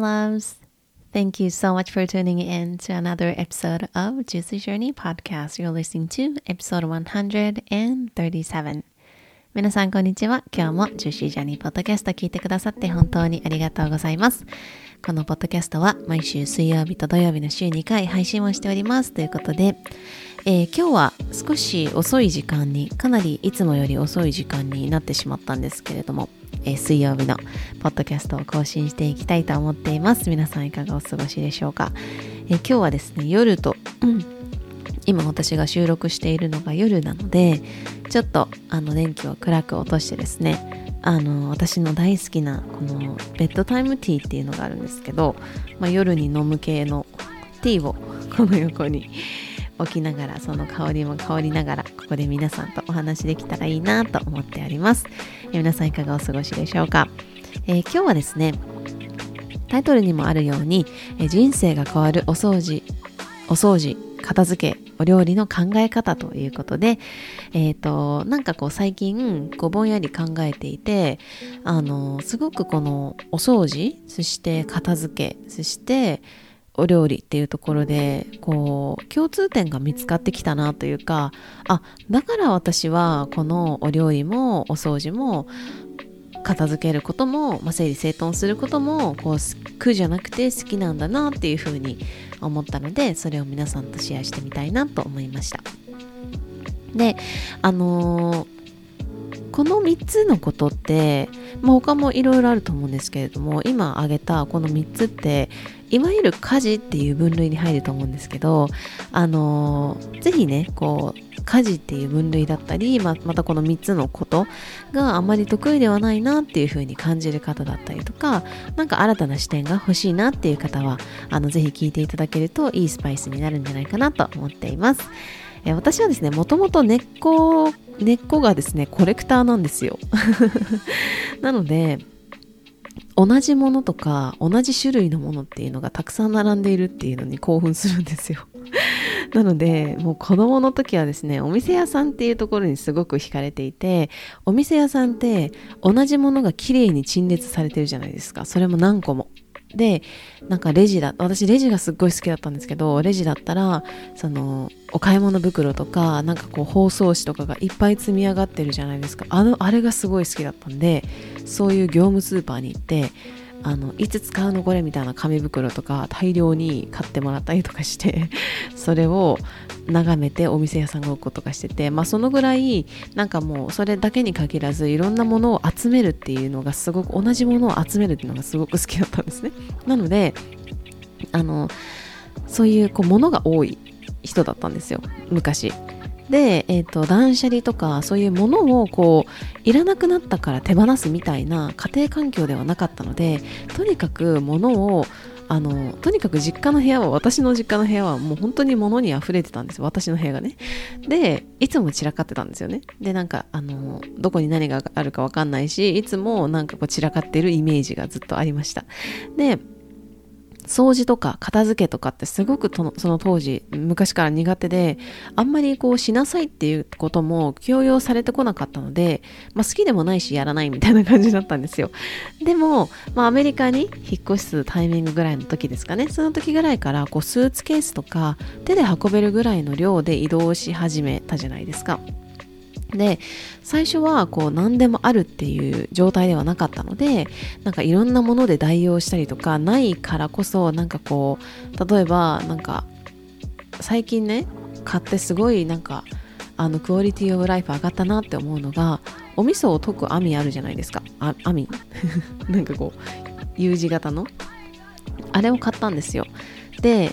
Loves. Thank you so much for tuning in to another episode of Juicy Journey Podcast. You're listening to episode 137. 皆さん、こんにちは。今日も Juicy Journey Podcast 聞いてくださって本当にありがとうございます。このポッドキャストは毎週水曜日と土曜日の週2回配信をしております。ということで、えー、今日は少し遅い時間に、かなりいつもより遅い時間になってしまったんですけれども、えー、水曜日のポッドキャストを更新していきたいと思っています。皆さんいかがお過ごしでしょうか？えー、今日はですね、夜と、うん、今私が収録しているのが夜なので、ちょっとあの電気を暗く落としてですね、あの私の大好きなこのベッドタイムティーっていうのがあるんですけど、まあ、夜に飲む系のティーをこの横に置きながらその香りも香りながらここで皆さんとお話できたらいいなと思っております、皆さんいかがお過ごしでしょうか、えー、今日はですねタイトルにもあるように、人生が変わるお掃除お掃除片付けお料理の考え方ということで、えっ、ー、と、なんかこう最近、こうぼんやり考えていて、あの、すごくこのお掃除、そして片付け、そしてお料理っていうところで、こう、共通点が見つかってきたなというか、あ、だから私はこのお料理もお掃除も片付けることも、まあ、整理整頓することもこう苦じゃなくて好きなんだなっていうふうに思ったのでそれを皆さんとシェアしてみたいなと思いました。であのーこの3つのことって、まあ、他もいろいろあると思うんですけれども今挙げたこの3つっていわゆる家事っていう分類に入ると思うんですけどあのぜひねこう家事っていう分類だったり、ままたこの3つのことがあまり得意ではないなっていう風に感じる方だったりとか何か新たな視点が欲しいなっていう方はあのぜひ聞いていただけるといいスパイスになるんじゃないかなと思っています。え私はですねもともと根っこ根っこがですねコレクターなんですよ なので同じものとか同じ種類のものっていうのがたくさん並んでいるっていうのに興奮するんですよ。なのでもう子供の時はですねお店屋さんっていうところにすごく惹かれていてお店屋さんって同じものが綺麗に陳列されてるじゃないですか。それも何個も。でなんかレジだ私レジがすっごい好きだったんですけどレジだったらそのお買い物袋とかなんかこう包装紙とかがいっぱい積み上がってるじゃないですか。あのあれがすごい好きだったんでそういう業務スーパーに行ってあのいつ使うのこれみたいな紙袋とか大量に買ってもらったりとかして それを眺めてお店屋さんごっことかしてて、まあ、そのぐらいなんかもうそれだけに限らずいろんなものを集めるっていうのがすごく同じものを集めるっていうのがすごく好きだったんですね。なのであのそういうこうものが多い人だったんですよ。昔。で、えーと、断捨離とかそういうものをこういらなくなったから手放すみたいな家庭環境ではなかったのでとにかく物をあのとにかく実家の部屋は私の実家の部屋はもう本当に物に溢れてたんです私の部屋がね。でいつも散らかってたんですよね。でなんかあのどこに何があるか分かんないしいつもなんかこう散らかってるイメージがずっとありました。で掃除とか片付けとかってすごくその当時昔から苦手であんまりこうしなさいっていうことも強要されてこなかったので、まあ、好きでもないしやらないみたいな感じだったんですよ。でも、まあ、アメリカに引っ越すタイミングぐらいの時ですかね。その時ぐらいからこうスーツケースとか手で運べるぐらいの量で移動し始めたじゃないですか。で最初はこう何でもあるっていう状態ではなかったのでなんかいろんなもので代用したりとかないからこそなんかこう例えばなんか最近ね買ってすごいなんかあのクオリティオブライフ上がったなって思うのがお味噌を溶く網あるじゃないですか。あ網。なんかこう U 字型の。あれを買ったんですよ。で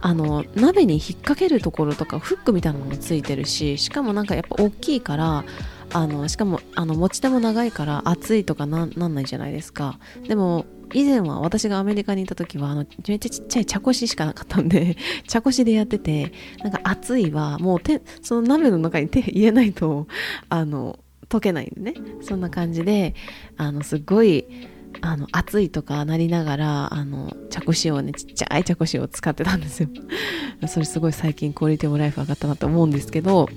あの鍋に引っ掛けるところとかフックみたいなのもついてるししかもなんかやっぱ大きいからあのしかもあの持ち手も長いから熱いとかなんないじゃないですか。でも以前は私がアメリカにいた時はあのめっちゃちっちゃい茶こししかなかったんで 茶こしでやっててなんか熱いはもう手その鍋の中に手入れないとあの溶けないんでね。そんな感じであのすごいあの暑いとかなりながらあの茶こしをねちっちゃい茶こしを使ってたんですよ。それすごい最近クオリティオブライフ上がったなと思うんですけど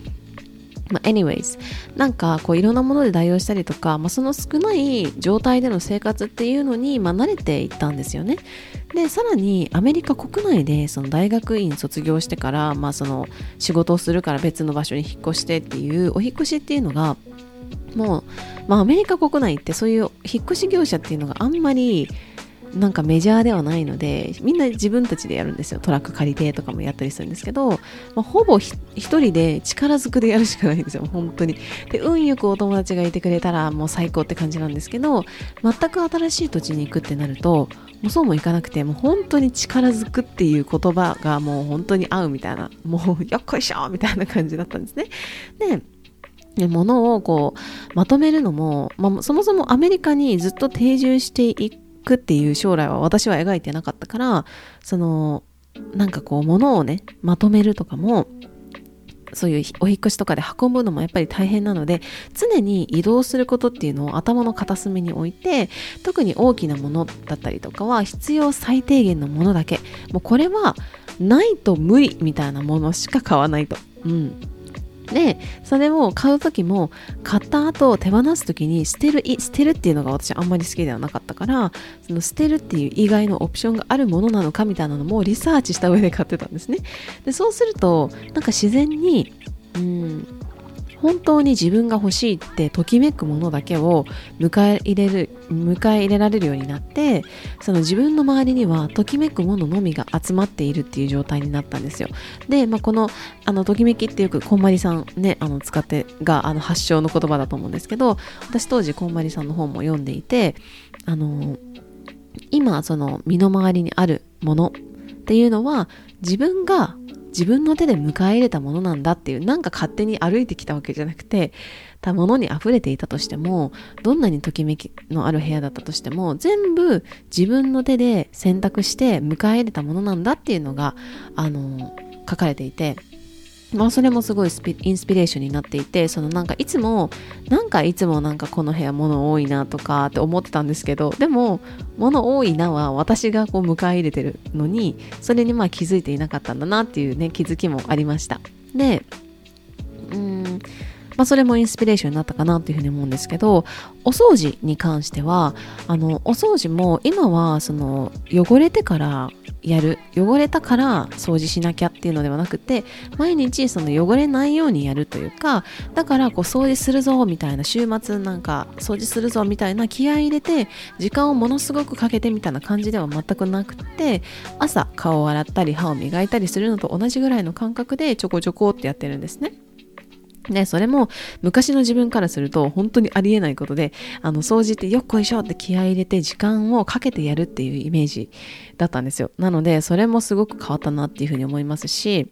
まあ、anyways なんかこういろんなもので代用したりとか、まあ、その少ない状態での生活っていうのに、まあ、慣れていったんですよね。でさらにアメリカ国内でその大学院卒業してから、まあ、その仕事をするから別の場所に引っ越してっていうお引越しっていうのがもう、まあ、アメリカ国内ってそういう引っ越し業者っていうのがあんまりなんかメジャーではないのでみんな自分たちでやるんですよ。トラック借りてとかもやったりするんですけど、まあ、ほぼ一人で力ずくでやるしかないんですよ。本当に。で運よくお友達がいてくれたらもう最高って感じなんですけど全く新しい土地に行くってなるともうそうもいかなくてもう本当に力ずくっていう言葉がもう本当に合うみたいな。もうよっこいしょみたいな感じだったんですね。でで物をこうまとめるのも、まあ、そもそもアメリカにずっと定住していくっていう将来は私は描いてなかったからそのなんかこう物をねまとめるとかもそういうお引越しとかで運ぶのもやっぱり大変なので常に移動することっていうのを頭の片隅に置いて特に大きなものだったりとかは必要最低限のものだけもうこれはないと無理みたいなものしか買わないと。うんでそれを買う時も買った後手放す時に捨てる捨てるっていうのが私あんまり好きではなかったからその捨てるっていう以外のオプションがあるものなのかみたいなのもリサーチした上で買ってたんですね。でそうするとなんか自然にうん本当に自分が欲しいってときめくものだけを迎え入れる迎え入れられるようになってその自分の周りにはときめくもののみが集まっているっていう状態になったんですよ。で、まあ、このあのときめきってよくこんまりさんねあの使ってがあの発祥の言葉だと思うんですけど私当時こんまりさんの本も読んでいてあの今その身の回りにあるものっていうのは自分が自分の手で迎え入れたものなんだっていうなんか勝手に歩いてきたわけじゃなくてたものに溢れていたとしてもどんなにときめきのある部屋だったとしても全部自分の手で選択して迎え入れたものなんだっていうのがあの書かれていてまあそれもすごいインスピレーションになっていてそのなんかいつもなんかいつもなんかこの部屋物多いなとかって思ってたんですけどでも物多いなは私がこう迎え入れてるのにそれにまあ気づいていなかったんだなっていうね気づきもありました。でうんまあ、それもインスピレーションになったかなっていうふうに思うんですけどお掃除に関してはあのお掃除も今はその汚れてからやる汚れたから掃除しなきゃっていうのではなくて毎日その汚れないようにやるというかだからこう掃除するぞみたいな週末なんか掃除するぞみたいな気合い入れて時間をものすごくかけてみたいな感じでは全くなくて朝顔を洗ったり歯を磨いたりするのと同じぐらいの感覚でちょこちょこってやってるんですね。で、それも昔の自分からすると本当にありえないことで、あの、掃除ってよっこいしょって気合入れて時間をかけてやるっていうイメージだったんですよ。なので、それもすごく変わったなっていうふうに思いますし、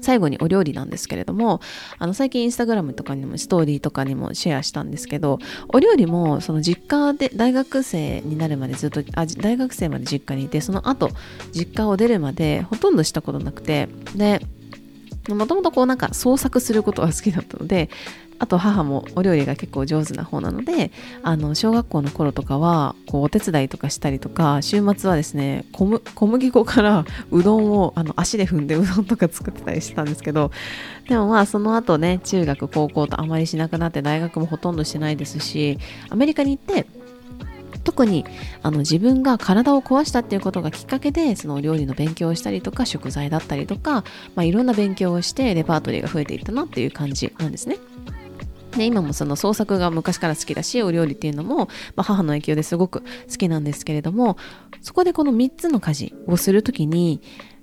最後にお料理なんですけれども、あの最近インスタグラムとかにもストーリーとかにもシェアしたんですけど、お料理もその実家で大学生になるまでずっと、あ大学生まで実家にいて、その後実家を出るまでほとんどしたことなくて、で、もともとこうなんか創作することが好きだったのであと母もお料理が結構上手な方なのであの小学校の頃とかはこうお手伝いとかしたりとか週末はですね小麦粉から うどんをあの足で踏んで うどんとか作ってたりしてたんですけどでもまあその後ね中学高校とあまりしなくなって大学もほとんどしてないですしアメリカに行って特にあの自分が体を壊したっていうことがきっかけでそのお料理の勉強をしたりとか食材だったりとか、まあ、いろんな勉強をしてレパートリーが増えていったなっていう感じなんですね。で今もその創作が昔から好きだしお料理っていうのも、まあ、母の影響ですごく好きなんですけれどもそこでこの3つの家事をするときに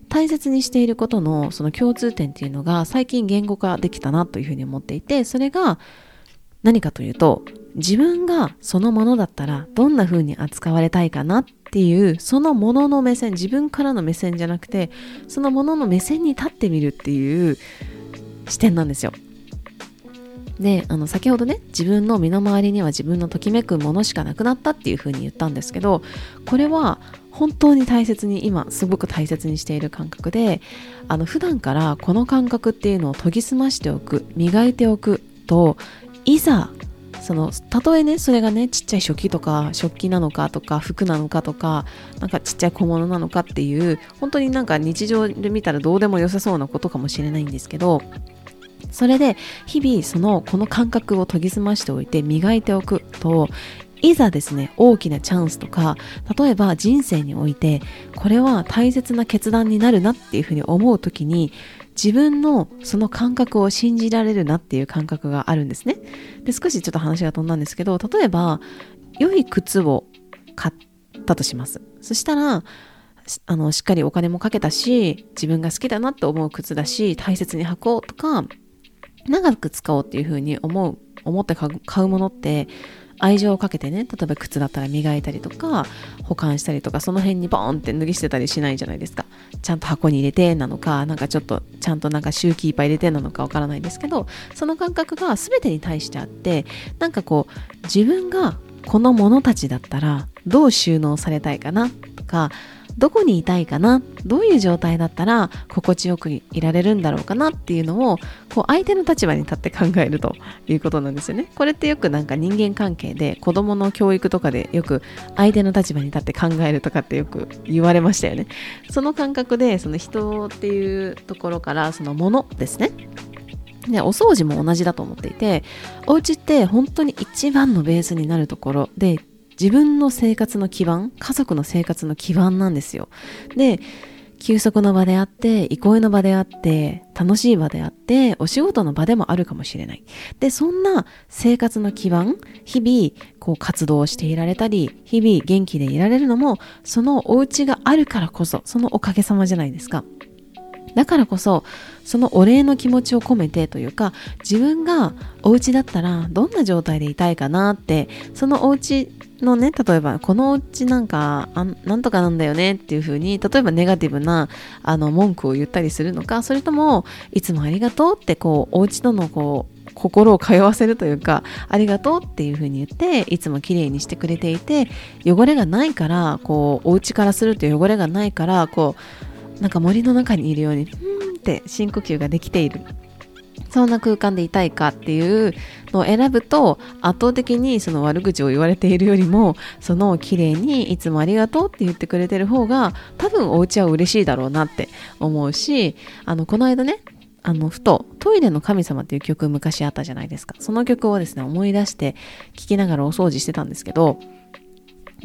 大切にしていることのその共通点っていうのが最近言語化できたなというふうに思っていてそれが何かというと自分がそのものだったらどんな風に扱われたいかなっていうそのものの目線自分からの目線じゃなくてそのものの目線に立ってみるっていう視点なんですよ。であの先ほどね自分の身の回りには自分のときめくものしかなくなったっていう風に言ったんですけどこれは本当に大切に今すごく大切にしている感覚であの普段からこの感覚っていうのを研ぎ澄ましておく磨いておくといざそのたとえねそれがねちっちゃい食器とか食器なのかとか服なのかとかなんかちっちゃい小物なのかっていう本当になんか日常で見たらどうでも良さそうなことかもしれないんですけどそれで日々そのこの感覚を研ぎ澄ましておいて磨いておくといざですね大きなチャンスとか例えば人生においてこれは大切な決断になるなっていうふうに思う時に自分のその感覚を信じられるなっていう感覚があるんですね。で、少しちょっと話が飛んだんですけど、例えば、良い靴を買ったとします。そしたら、あの、しっかりお金もかけたし、自分が好きだなって思う靴だし、大切に履こうとか、長く使おうっていうふうに思う、思って買うものって、愛情をかけてね例えば靴だったら磨いたりとか保管したりとかその辺にボーンって脱ぎ捨てたりしないじゃないですか。ちゃんと箱に入れてなのかなんかちょっとちゃんとなんかシューキーパー入れてなのかわからないですけどその感覚が全てに対してあってなんかこう自分がこのものたちだったらどう収納されたいかな？とかどこにいたいかな？どういう状態だったら心地よくいられるんだろうかなっていうのをこう相手の立場に立って考えるということなんですよね。これってよくなんか人間関係で子供の教育とかでよく相手の立場に立って考えるとかってよく言われましたよね。その感覚でその人っていうところからそのものですね。で、お掃除も同じだと思っていて、お家って本当に一番のベースになるところで、自分の生活の基盤、家族の生活の基盤なんですよ。で、休息の場であって、憩いの場であって、楽しい場であって、お仕事の場でもあるかもしれない。で、そんな生活の基盤、日々、こう活動していられたり、日々元気でいられるのも、そのお家があるからこそ、そのおかげさまじゃないですか。だからこそそのお礼の気持ちを込めてというか自分がお家だったらどんな状態でいたいかなってそのお家のね例えばこのお家なんかあなんとかなんだよねっていう風に例えばネガティブなあの文句を言ったりするのかそれともいつもありがとうってこうお家とのこう心を通わせるというかありがとうっていう風に言っていつも綺麗にしてくれていて汚れがないからこうお家からすると汚れがないからこうなんか森の中にいるようにふーんって深呼吸ができている。そんな空間でいたいかっていうのを選ぶと圧倒的にその悪口を言われているよりもその綺麗にいつもありがとうって言ってくれてる方が多分お家は嬉しいだろうなって思うしあのこの間ねあのふと「トイレの神様」っていう曲昔あったじゃないですか。その曲をですね思い出して聴きながらお掃除してたんですけど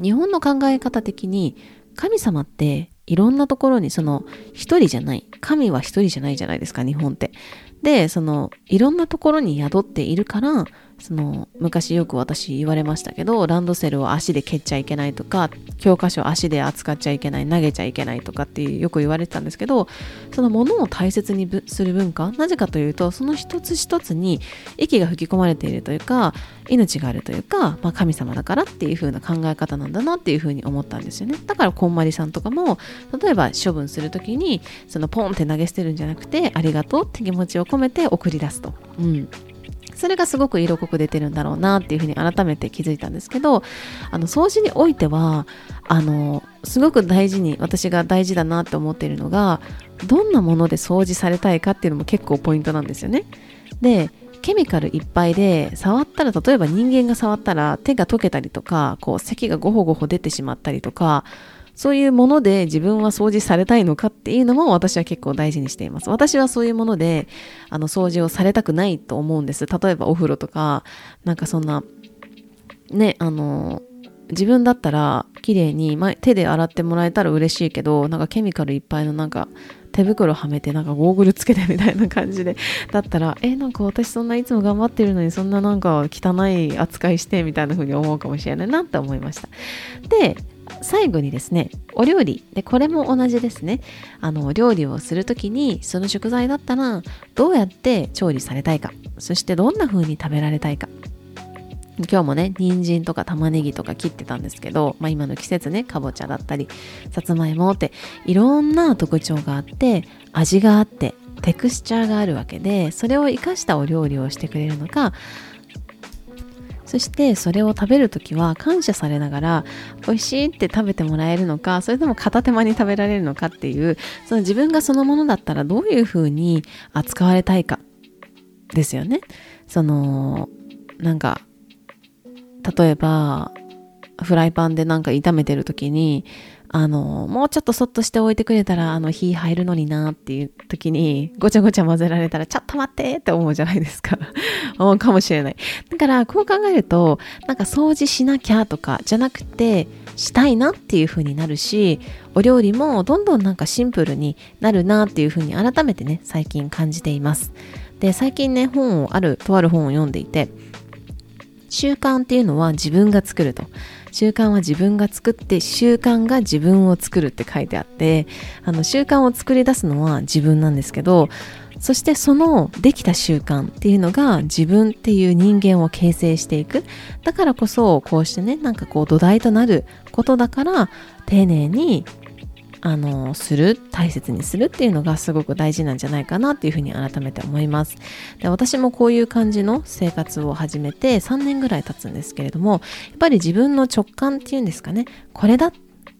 日本の考え方的に神様っていろんなところにその一人じゃない神は一人じゃないじゃないですか日本って。で、その、いろんなところに宿っているから、その昔よく私言われましたけどランドセルを足で蹴っちゃいけないとか教科書を足で扱っちゃいけない投げちゃいけないとかっていうよく言われてたんですけどそのものを大切にする文化なぜかというとその一つ一つに息が吹き込まれているというか命があるというか、まあ、神様だからっていう風な考え方なんだなっていう風に思ったんですよねだからこんまりさんとかも例えば処分する時にそのポンって投げ捨てるんじゃなくてありがとうって気持ちを込めて送り出すと。うんそれがすごく色濃く出てるんだろうなっていうふうに改めて気づいたんですけどあの掃除においてはあのすごく大事に私が大事だなって思っているのがどんなもので掃除されたいかっていうのも結構ポイントなんですよね。でケミカルいっぱいで触ったら例えば人間が触ったら手が溶けたりとかこう咳がゴホゴホ出てしまったりとかそういうもので自分は掃除されたいのかっていうのも私は結構大事にしています。私はそういうもので、あの、掃除をされたくないと思うんです。例えばお風呂とか、なんかそんな、ね、あの、自分だったら綺麗に、ま、手で洗ってもらえたら嬉しいけど、なんかケミカルいっぱいのなんか、手袋はめてなんかゴーグルつけてみたいな感じでだったらえなんか私そんないつも頑張ってるのにそんななんか汚い扱いしてみたいな風に思うかもしれないなって思いましたで最後にですねお料理。でこれも同じですね。あの料理をする時にその食材だったらどうやって調理されたいか。そしてどんな風に食べられたいか。今日もね人参とか玉ねぎとか切ってたんですけど、まあ、今の季節ねかぼちゃだったりさつまいもっていろんな特徴があって味があってテクスチャーがあるわけでそれを生かしたお料理をしてくれるのかそしてそれを食べる時は感謝されながら美味しいって食べてもらえるのかそれとも片手間に食べられるのかっていうその自分がそのものだったらどういうふうに扱われたいかですよね。そのなんか例えばフライパンでなんか炒めてる時にあの、もうちょっとそっとしておいてくれたら、あの、火入るのになっていう時に、ごちゃごちゃ混ぜられたら、ちょっと待ってって思うじゃないですか。思うかもしれない。だから、こう考えると、なんか掃除しなきゃとか、じゃなくて、したいなっていう風になるし、お料理もどんどんなんかシンプルになるなっていう風に改めてね、最近感じています。で、最近ね、本を、ある、とある本を読んでいて、習慣っていうのは自分が作ると。習慣は自分が作って習慣が自分を作るって書いてあってあの習慣を作り出すのは自分なんですけどそしてそのできた習慣っていうのが自分っていう人間を形成していく。だからこそこうしてねなんかこう土台となることだから丁寧にあのする大切にするっていうのがすごく大事なんじゃないかなっていうふうに改めて思います。で私もこういう感じの生活を始めて3年ぐらい経つんですけれどもやっぱり自分の直感っていうんですかね。これだ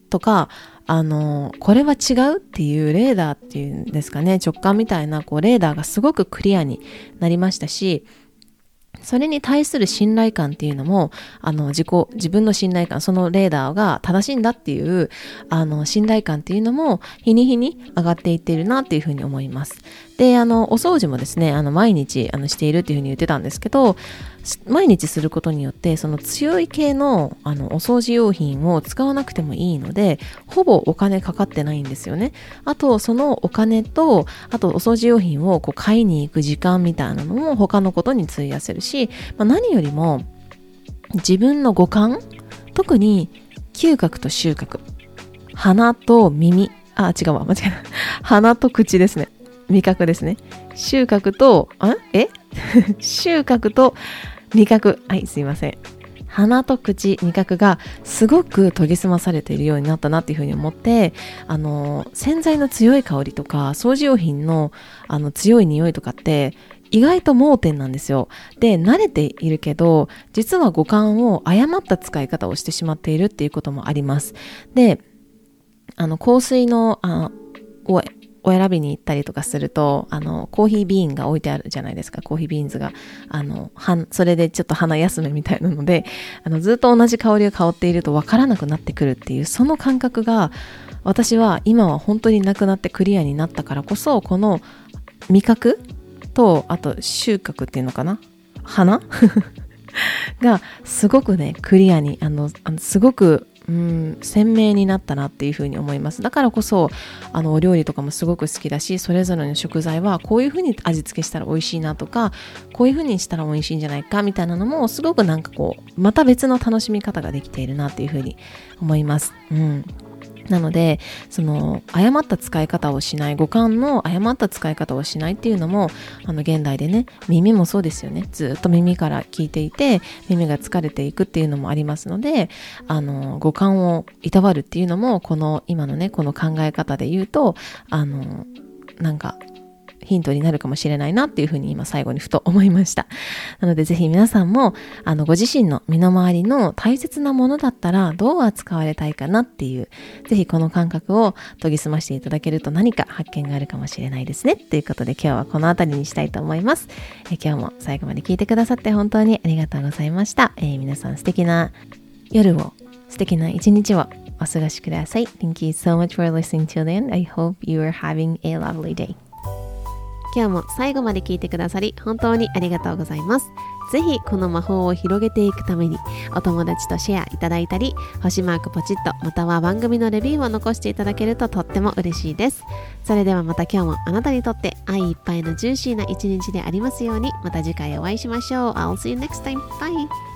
とかあのこれは違うっていうレーダーっていうんですかね。直感みたいなこうレーダーがすごくクリアになりましたしそれに対する信頼感っていうのも、あの、自己、自分の信頼感、そのレーダーが正しいんだっていう、あの、信頼感っていうのも、日に日に上がっていってるなっていうふうに思います。で、あの、お掃除もですね、あの、毎日、あの、しているっていうふうに言ってたんですけど、毎日することによって、その強い系の、あの、お掃除用品を使わなくてもいいので、ほぼお金かかってないんですよね。あと、そのお金と、あと、お掃除用品をこう買いに行く時間みたいなのも他のことに費やせるし、まあ、何よりも、自分の五感特に嗅覚と収穫。鼻と耳。あ違うわ。間違えた。鼻と口ですね。味覚ですね。収穫と、んえ？収穫と味覚。はい、すいません。鼻と口、味覚がすごく研ぎ澄まされているようになったなっていうふうに思って、あの、洗剤の強い香りとか、掃除用品のあの強い匂いとかって、意外と盲点なんですよ。で、慣れているけど、実は五感を誤った使い方をしてしまっているっていうこともあります。で、あの、香水の、あをお選びに行ったりとかすると、あの、コーヒービーンが置いてあるじゃないですか、コーヒービーンズが。あの、はそれでちょっと鼻休めみたいなので、あの、ずっと同じ香りが香っているとわからなくなってくるっていう、その感覚が、私は今は本当になくなってクリアになったからこそ、この味覚と、あと収穫っていうのかな？鼻 がすごくね、クリアに、あのすごくうん鮮明になったなっていうふうに思いますだからこそあのお料理とかもすごく好きだしそれぞれの食材はこういうふうに味付けしたら美味しいなとかこういうふうにしたら美味しいんじゃないかみたいなのもすごくなんかこうまた別の楽しみ方ができているなっていうふうに思います。うんなのでその誤った使い方をしない五感の誤った使い方をしないっていうのもあの現代でね耳もそうですよね。ずっと耳から聞いていて耳が疲れていくっていうのもありますのであの五感をいたわるっていうのもこの今のねこの考え方で言うとあのなんかヒントになるかもしれないなっていうふうに今最後にふと思いました。なのでぜひ皆さんもあのご自身の身の回りの大切なものだったらどう扱われたいかなっていうぜひこの感覚を研ぎ澄ましていただけると何か発見があるかもしれないですね。ということで今日はこの辺りにしたいと思います。え今日も最後まで聞いてくださって本当にありがとうございました。えー、皆さん素敵な夜を素敵な一日をお過ごしください。Thank you so much for listening till then. I hope you are having a lovely day. 今日も最後まで聞いてくださり本当にありがとうございます。ぜひこの魔法を広げていくためにお友達とシェアいただいたり星マークポチッとまたは番組のレビューを残していただけるととっても嬉しいですそれではまた今日もあなたにとって愛いっぱいのジューシーな一日でありますようにまた次回お会いしましょう I'll see you next time. Bye!